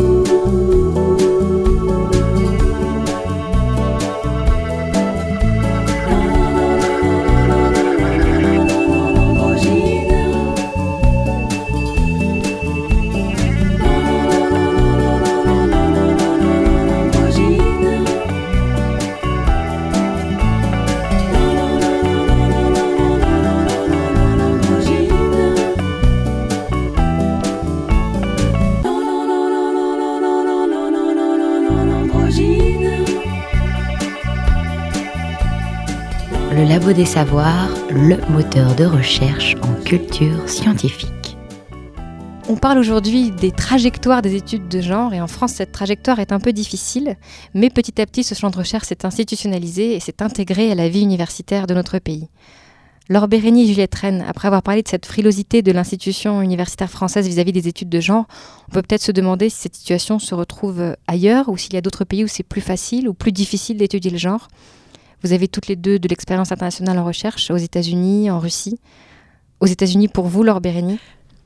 Des Savoirs, le moteur de recherche en culture scientifique. On parle aujourd'hui des trajectoires des études de genre et en France cette trajectoire est un peu difficile, mais petit à petit ce champ de recherche s'est institutionnalisé et s'est intégré à la vie universitaire de notre pays. Laure Bérény et Juliette Rennes, après avoir parlé de cette frilosité de l'institution universitaire française vis-à-vis des études de genre, on peut peut-être se demander si cette situation se retrouve ailleurs ou s'il y a d'autres pays où c'est plus facile ou plus difficile d'étudier le genre. Vous avez toutes les deux de l'expérience internationale en recherche aux États-Unis, en Russie. Aux États-Unis, pour vous, Laure Bérény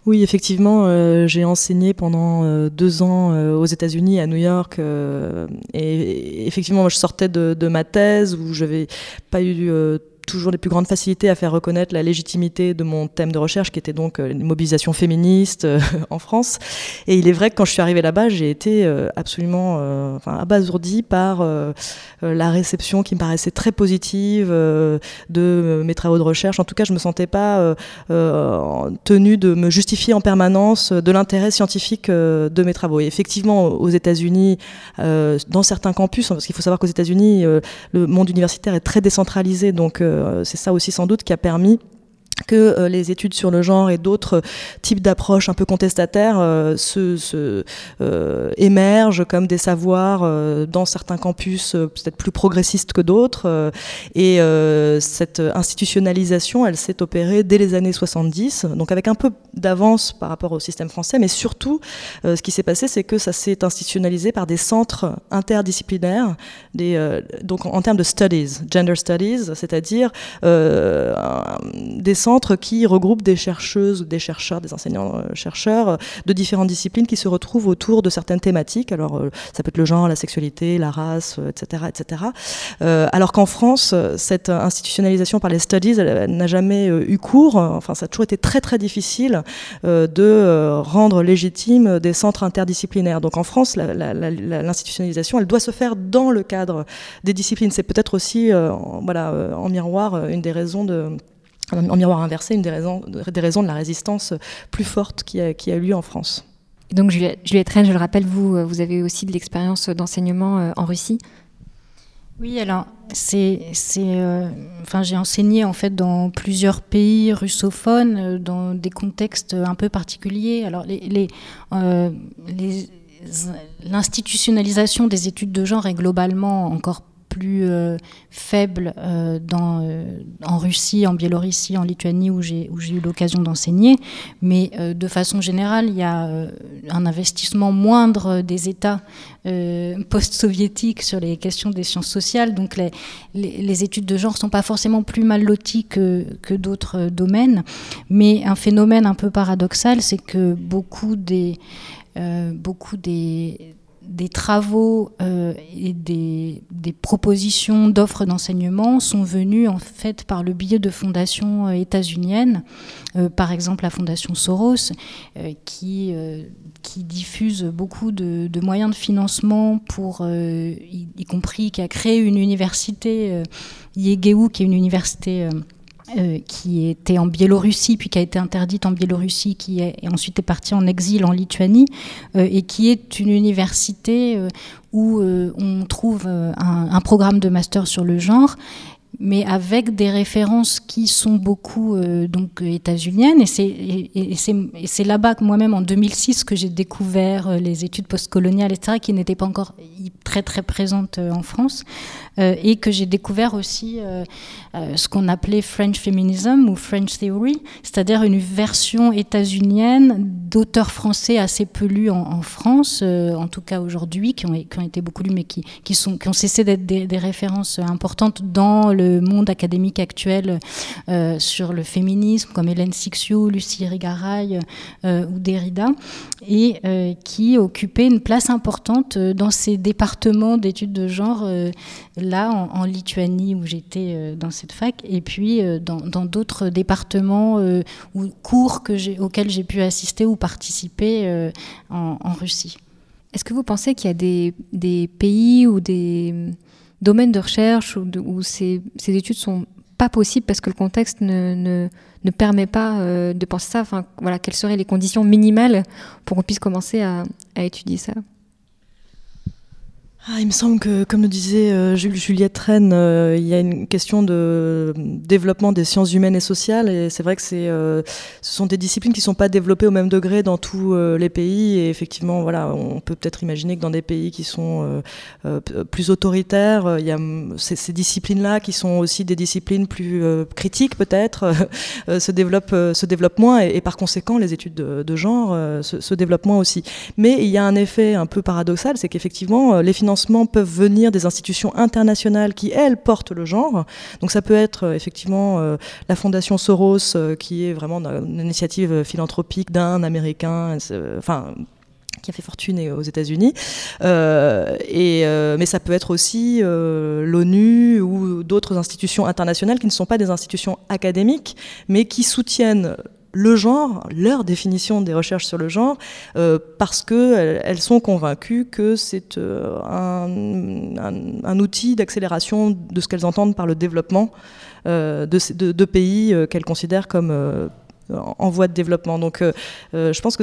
oui, effectivement, euh, j'ai enseigné pendant euh, deux ans euh, aux États-Unis, à New York, et, effectivement, je sortais de, de, ma thèse où j'avais pas eu toujours les plus grandes facilités à faire reconnaître la légitimité de mon thème de recherche, qui était donc une mobilisation féministe en France. Et il est vrai que quand je suis arrivée là-bas, j'ai été absolument enfin, abasourdie par la réception qui me paraissait très positive de mes travaux de recherche. En tout cas, je me sentais pas tenue de me justifier en permanence de l'intérêt scientifique de mes travaux. Et effectivement, aux États-Unis, dans certains campus, parce qu'il faut savoir qu'aux États-Unis, le monde universitaire est très décentralisé, donc euh, c'est ça aussi sans doute qui a permis que euh, les études sur le genre et d'autres types d'approches un peu contestataires euh, se, euh, émergent comme des savoirs dans certains campus peut-être plus progressistes que d'autres. et cette institutionnalisation, elle s'est opérée dès les années 70, donc avec un peu d'avance par rapport au système français, mais surtout, ce qui s'est passé, c'est que ça s'est institutionnalisé par des centres interdisciplinaires, donc en, en, termes de studies, gender studies, c'est-à-dire des centres qui regroupe des chercheuses, des chercheurs, des enseignants-chercheurs euh, de différentes disciplines qui se retrouvent autour de certaines thématiques. Alors, euh, ça peut être le genre, la sexualité, la race, etc. Euh, etc. alors qu'en France, cette institutionnalisation par les studies, n'a jamais eu cours. Enfin, ça a toujours été très, très difficile de rendre légitime des centres interdisciplinaires. Donc, en France, l'institutionnalisation, elle doit se faire dans le cadre des disciplines. C'est peut-être aussi, voilà, en miroir, une des raisons de en miroir inversé, une des raisons, des raisons de la résistance plus forte qui a, qui a eu lieu en France. donc Juliette Rennes, je le rappelle, vous, euh, vous avez aussi de l'expérience d'enseignement euh, en Russie oui, alors c'est, euh, enfin j'ai enseigné en fait dans plusieurs pays russophones, dans des contextes un peu particuliers. Alors les, les, les l'institutionnalisation des études de genre est globalement encore plus euh, faible euh, dans, euh, en Russie, en Biélorussie, en Lituanie, où j'ai eu l'occasion d'enseigner. Mais de façon générale, il y a un investissement moindre des États post-soviétiques sur les questions des sciences sociales. Donc les, les, études de genre ne sont pas forcément plus mal loties que, que d'autres domaines. Mais un phénomène un peu paradoxal, c'est que beaucoup des... beaucoup des, des travaux euh, et des, propositions d'offres d'enseignement sont venus en fait par le biais de fondations euh, états-uniennes, euh, par exemple la fondation Soros, qui, diffuse beaucoup de, moyens de financement y, compris qui a créé une université, Yegeu, qui est une université euh, qui était en Biélorussie, puis qui a été interdite en Biélorussie, qui est, ensuite est partie en exil en Lituanie, euh, et qui est une université euh, où on trouve un, programme de master sur le genre mais avec des références qui sont beaucoup donc états-uniennes. Et c'est là-bas que moi-même, en 2006, que j'ai découvert les études postcoloniales, etc., qui n'étaient pas encore très très présentes en France, et que j'ai découvert aussi ce qu'on appelait French Feminism ou French Theory, c'est-à-dire une version états-unienne d'auteurs français assez peu lus en, France, en tout cas aujourd'hui, qui ont, été beaucoup lus, mais qui, ont cessé d'être des, références importantes dans le monde académique actuel euh, sur le féminisme, comme Hélène Sixiou, Lucie Rigaray euh, ou Derrida, et euh, qui occupait une place importante dans ces départements d'études de genre, là en, Lituanie où j'étais dans cette fac, et puis dans d'autres départements ou cours que auxquels j'ai pu assister ou participer en, Russie. Est-ce que vous pensez qu'il y a des, pays ou des domaines de recherche où, où ces, ces, études sont pas possibles parce que le contexte ne, ne, permet pas euh, de penser ça? Enfin, voilà, quelles seraient les conditions minimales pour qu'on puisse commencer à étudier ça? Ah, il me semble que, comme le disait euh, Juliette Rennes, euh, il y a une question de développement des sciences humaines et sociales. Et c'est vrai que euh, ce sont des disciplines qui ne sont pas développées au même degré dans tous les pays. Et effectivement, voilà, on peut peut-être imaginer que dans des pays qui sont plus autoritaires, ces, disciplines-là qui sont aussi des disciplines plus critiques, peut-être, se, développent, se développent moins. Et, par conséquent, les études de, de genre se, se, développent moins aussi. Mais il y a un effet un peu paradoxal, c'est qu'effectivement, les financements peuvent venir des institutions internationales qui, elles, portent le genre. Donc ça peut être euh, effectivement euh, la Fondation Soros, euh, qui est vraiment une initiative philanthropique d'un Américain, enfin qui a fait fortune aux États-Unis. Mais ça peut être aussi l'ONU ou d'autres institutions internationales qui ne sont pas des institutions académiques, mais qui soutiennent le genre, leur définition des recherches sur le genre, parce qu'elles elles sont convaincues que c'est un, un, outil d'accélération de ce qu'elles entendent par le développement de, pays qu'elles considèrent comme en voie de développement. Donc, euh, euh, je pense que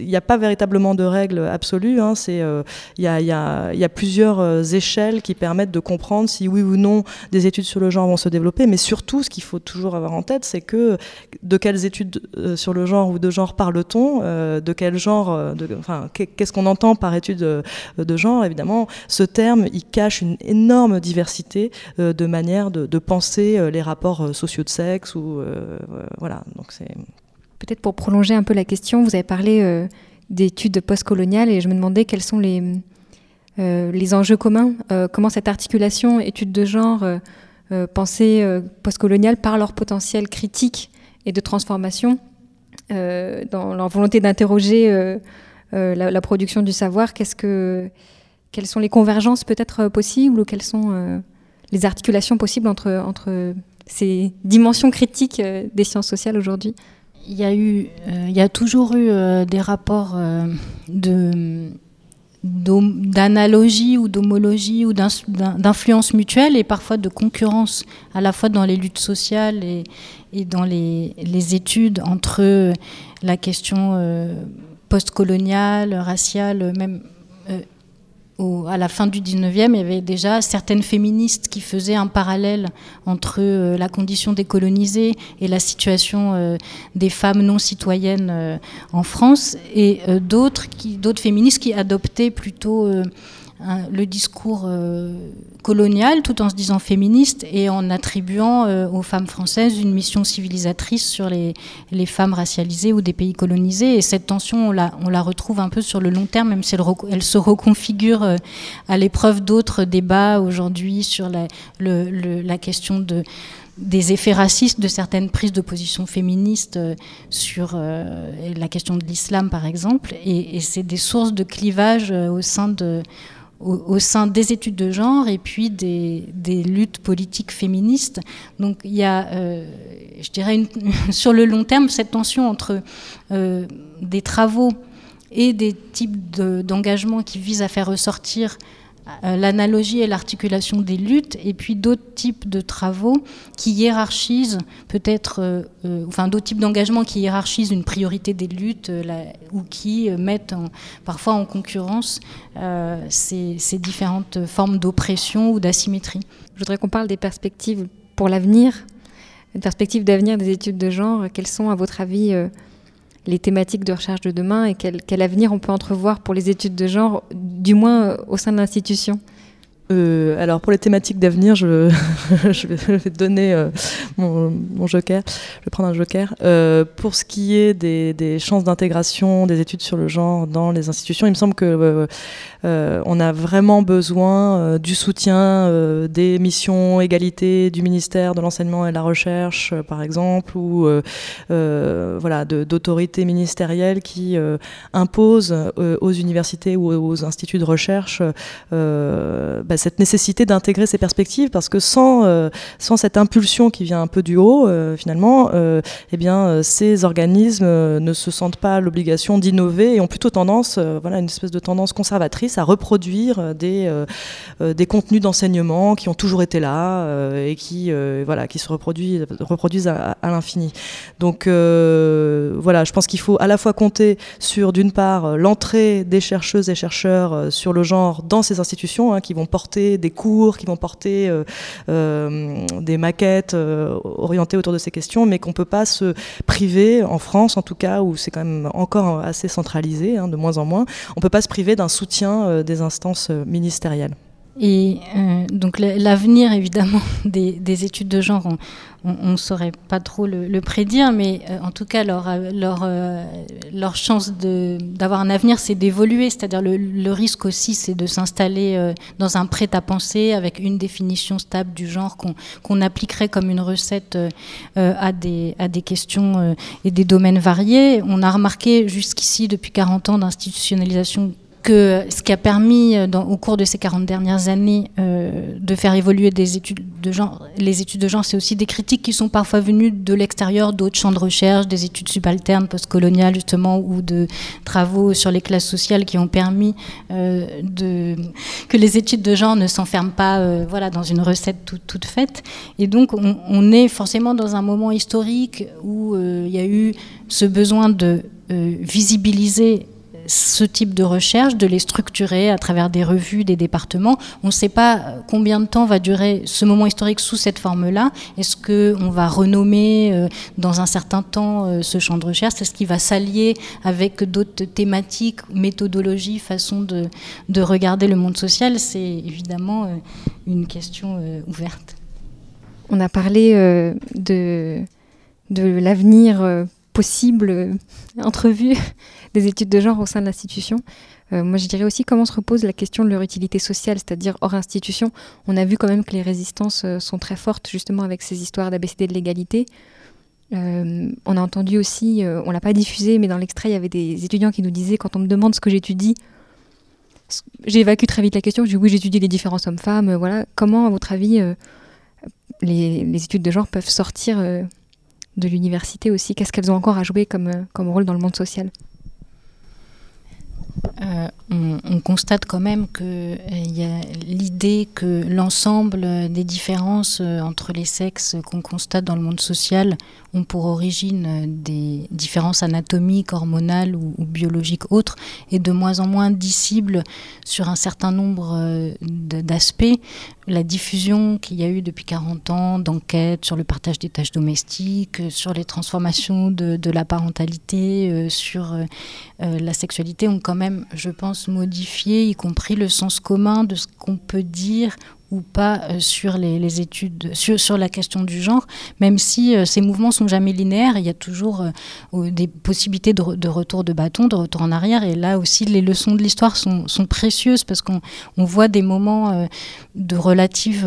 il n'y a pas véritablement de règles absolues. Hein. Euh, il y, a, plusieurs échelles qui permettent de comprendre si oui ou non des études sur le genre vont se développer. Mais surtout, ce qu'il faut toujours avoir en tête, c'est que de quelles études sur le genre ou de genre parle-t-on De quel genre Enfin, qu'est-ce qu'on entend par étude de, genre? Évidemment, ce terme, il cache une énorme diversité de manières de, de penser les rapports sociaux de sexe ou voilà. Donc c'est Peut-être pour prolonger un peu la question, vous avez parlé euh, d'études postcoloniales et je me demandais quels sont les, euh, les enjeux communs, euh, comment cette articulation études de genre, pensée postcoloniale par leur potentiel critique et de transformation, dans leur volonté d'interroger la, production du savoir, quelles sont les convergences peut-être possibles ou quelles sont les articulations possibles entre, entre ces dimensions critiques des sciences sociales aujourd'hui. Il y a eu, euh, il y a toujours eu euh, des rapports euh, de d'analogie ou d'homologie ou d'influence mutuelle et parfois de concurrence à la fois dans les luttes sociales et, et dans les, les, études entre la question postcoloniale, raciale, même à la fin du 19e, il y avait déjà certaines féministes qui faisaient un parallèle entre euh, la condition décolonisée et la situation euh, des femmes non citoyennes euh, en France, et d'autres féministes qui adoptaient plutôt le discours euh, colonial tout en se disant féministe et en attribuant euh, aux femmes françaises une mission civilisatrice sur les, les, femmes racialisées ou des pays colonisés. Et cette tension, on la, on la retrouve un peu sur le long terme, même si elle, se reconfigure euh, à l'épreuve d'autres débats aujourd'hui sur la, la question de des effets racistes de certaines prises de position féministes sur la question de l'islam, par exemple. Et, et c'est des sources de clivage au sein de au, sein des études de genre et puis des, luttes politiques féministes. Donc il y a, euh, je dirais, sur le long terme, cette tension entre euh, des travaux et des types d'engagements qui visent à faire ressortir l'analogie et l'articulation des luttes, et puis d'autres types de travaux qui hiérarchisent peut-être, euh, euh, enfin d'autres types d'engagements qui hiérarchisent une priorité des luttes ou qui mettent parfois en concurrence ces, ces, différentes formes d'oppression ou d'asymétrie. Je voudrais qu'on parle des perspectives pour l'avenir, des perspectives d'avenir des études de genre. Quelles sont, à votre avis, les thématiques de recherche de demain et quel, quel, avenir on peut entrevoir pour les études de genre, du moins euh, au sein de l'institution? Euh, alors pour les thématiques d'avenir, je, vais donner euh, mon, mon, joker. Je vais prendre un joker. Euh, pour ce qui est des, chances d'intégration des études sur le genre dans les institutions, il me semble que on a vraiment besoin du soutien des missions égalité du ministère de l'enseignement et de la recherche, par exemple, ou voilà d'autorités ministérielles qui imposent aux universités ou aux instituts de recherche bah, cette nécessité d'intégrer ces perspectives parce que sans, euh, sans cette impulsion qui vient un peu du haut, euh, finalement, euh, eh bien, ces organismes ne se sentent pas l'obligation d'innover et ont plutôt tendance, voilà, une espèce de tendance conservatrice à reproduire des, des contenus d'enseignement qui ont toujours été là et qui, voilà, qui se reproduisent, reproduisent à, l'infini. Donc voilà, je pense qu'il faut à la fois compter sur, d'une part, l'entrée des chercheuses et chercheurs sur le genre dans ces institutions hein, qui vont porter des cours, qui vont porter euh, euh, des maquettes euh, orientées autour de ces questions, mais qu'on ne peut pas se priver, en France en tout cas, où c'est quand même encore assez centralisé, hein, de moins en moins, on ne peut pas se priver d'un soutien des instances ministérielles. Et euh, donc l'avenir, évidemment, des, études de genre, on ne saurait pas trop le, prédire, mais euh, en tout cas, leur, euh, chance d'avoir un avenir, c'est d'évoluer. C'est-à-dire le, le, risque aussi, c'est de s'installer dans un prêt-à-penser avec une définition stable du genre qu'on appliquerait comme une recette à, des, à des questions et des domaines variés. On a remarqué jusqu'ici, depuis 40 ans d'institutionnalisation que ce qui a permis euh, au cours de ces 40 dernières années euh, de faire évoluer les études de genre, c'est aussi des critiques qui sont parfois venues de l'extérieur, d'autres champs de recherche, des études subalternes, postcoloniales justement, ou de travaux sur les classes sociales qui ont permis euh, que les études de genre ne s'enferment pas voilà, dans une recette toute faite. Et donc on, on, est forcément dans un moment historique où il y a eu ce besoin de visibiliser ce type de recherche, de les structurer à travers des revues, des départements. On ne sait pas euh, combien de temps va durer ce moment historique sous cette forme-là. Est-ce qu'on va renommer euh, dans un certain temps euh, ce champ de recherche? Est-ce qu'il va s'allier avec d'autres thématiques, méthodologies, façons de, de, regarder le monde social? C'est évidemment une question ouverte. On a parlé de l'avenir possible entrevue des études de genre au sein de l'institution. Euh, moi, je dirais aussi comment se repose la question de leur utilité sociale, c'est-à-dire hors institution. On a vu quand même que les résistances euh, sont très fortes, justement, avec ces histoires d'ABCD de l'égalité. Euh, on a entendu aussi, on l'a pas diffusé, mais dans l'extrait, il y avait des étudiants qui nous disaient quand on me demande ce que j'étudie, j'évacue très vite la question. Je dis oui, j'étudie les différences hommes-femmes. voilà. Comment, à votre avis, les, études de genre peuvent sortir de l'université aussi Qu'est-ce qu'elles ont encore à jouer comme, comme rôle dans le monde social? Euh, on, constate quand même qu'il euh, y a l'idée que l'ensemble des différences euh, entre les sexes qu'on constate dans le monde social ont pour origine des différences anatomiques, hormonales ou, biologiques autres, et de moins en moins dissibles sur un certain nombre d'aspects. La diffusion qu'il y a eu depuis 40 ans d'enquêtes sur le partage des tâches domestiques, sur les transformations de, la parentalité, sur la sexualité ont quand même je pense, modifier, y compris le sens commun de ce qu'on peut dire ou pas euh, sur les, études, sur, sur, la question du genre, même si euh, ces mouvements sont jamais linéaires, il y a toujours euh, des possibilités de, de, retour de bâton, de retour en arrière, et là aussi les leçons de l'histoire sont, sont, précieuses parce qu'on on voit des moments de relative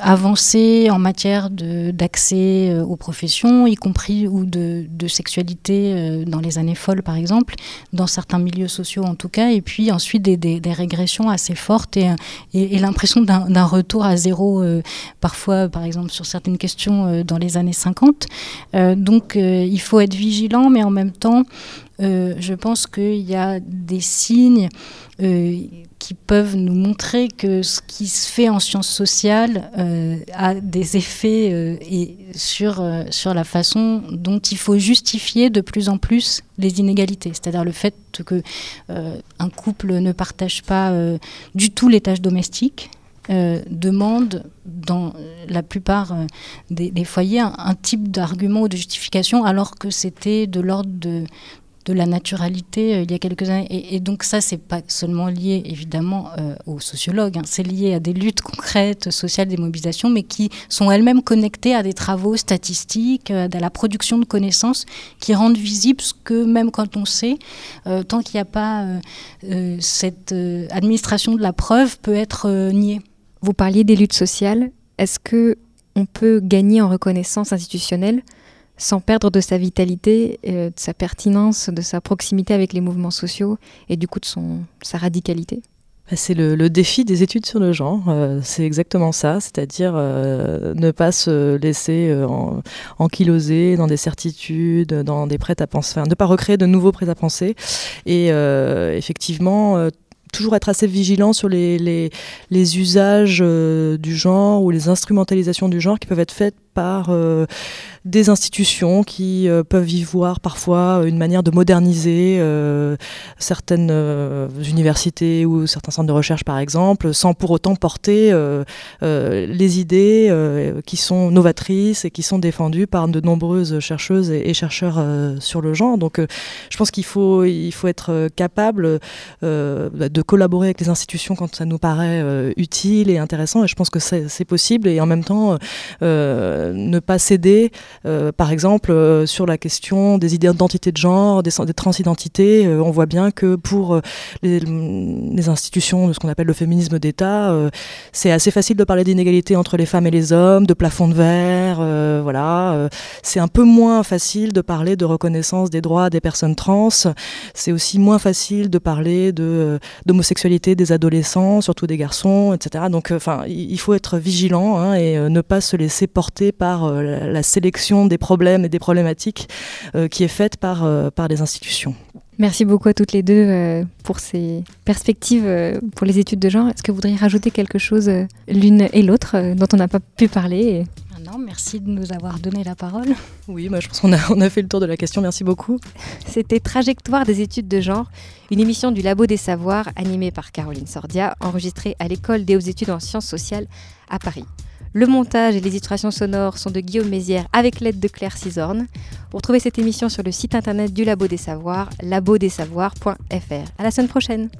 avancée en matière d'accès aux professions, y compris ou de, de sexualité dans les années folles par exemple, dans certains milieux sociaux en tout cas, et puis ensuite des, des, régressions assez fortes et, et, et l'impression d'un retour à zéro, euh, parfois, par exemple, sur certaines questions euh, dans les années 50. Euh, donc, il faut être vigilant, mais en même temps, je pense qu'il y a des signes qui peuvent nous montrer que ce qui se fait en sciences sociales a des effets et sur, sur la façon dont il faut justifier de plus en plus les inégalités. C'est-à-dire le fait que un couple ne partage pas du tout les tâches domestiques. Euh, demande dans la plupart euh, des, foyers un, type d'argument ou de justification alors que c'était de l'ordre de, la naturalité euh, il y a quelques années. Et, donc ça, c'est pas seulement lié évidemment aux sociologues, hein. c'est lié à des luttes concrètes, sociales, des mobilisations, mais qui sont elles-mêmes connectées à des travaux statistiques, à la production de connaissances qui rendent visible ce que même quand on sait, tant qu'il n'y a pas cette administration de la preuve, peut être nié. Vous parliez des luttes sociales. Est-ce que on peut gagner en reconnaissance institutionnelle sans perdre de sa vitalité, euh, de sa pertinence, de sa proximité avec les mouvements sociaux et du coup de son, sa radicalité? Bah, c'est le, défi des études sur le genre, euh, c'est exactement ça, c'est-à-dire euh, ne pas se laisser enquiloser dans des certitudes, dans des prêts à penser, enfin, ne pas recréer de nouveaux prêts à penser. Et effectivement, toujours être assez vigilant sur les, les, usages du genre ou les instrumentalisations du genre qui peuvent être faites par des institutions qui peuvent y voir parfois une manière de moderniser certaines universités ou certains centres de recherche par exemple, sans pour autant porter les idées qui sont novatrices et qui sont défendues par de nombreuses chercheuses et, chercheurs sur le genre. Donc je pense qu'il faut, il faut être capable de collaborer avec les institutions quand ça nous paraît euh, utile et intéressant. Et je pense que c'est possible. Et en même temps, euh, ne pas céder, euh, par exemple, sur la question des idées d'identité de genre, des, transidentités. on voit bien que pour les, institutions de ce qu'on appelle le féminisme d'État, c'est assez facile de parler d'inégalité entre les femmes et les hommes, de plafond de verre. voilà. c'est un peu moins facile de parler de reconnaissance des droits des personnes trans. C'est aussi moins facile de parler d'homosexualité des adolescents, surtout des garçons, etc. Donc, euh, enfin, il faut être vigilant hein, et euh, ne pas se laisser porter par euh, la sélection des problèmes et des problématiques qui est faite par, par les institutions. Merci beaucoup à toutes les deux pour ces perspectives pour les études de genre. Est-ce que vous voudriez rajouter quelque chose l'une et l'autre dont on n'a pas pu parler non, merci de nous avoir donné la parole. Oui, moi je pense qu'on a, on a fait le tour de la question, merci beaucoup. C'était Trajectoire des études de genre, une émission du Labo des Savoirs animée par Caroline Sordia, enregistrée à l'école des hautes études en sciences sociales à Paris. Le montage et les illustrations sonores sont de Guillaume Mézières avec l'aide de Claire Cisorne. Vous retrouvez cette émission sur le site internet du Labo des Savoirs, labodessavoirs.fr. À la semaine prochaine.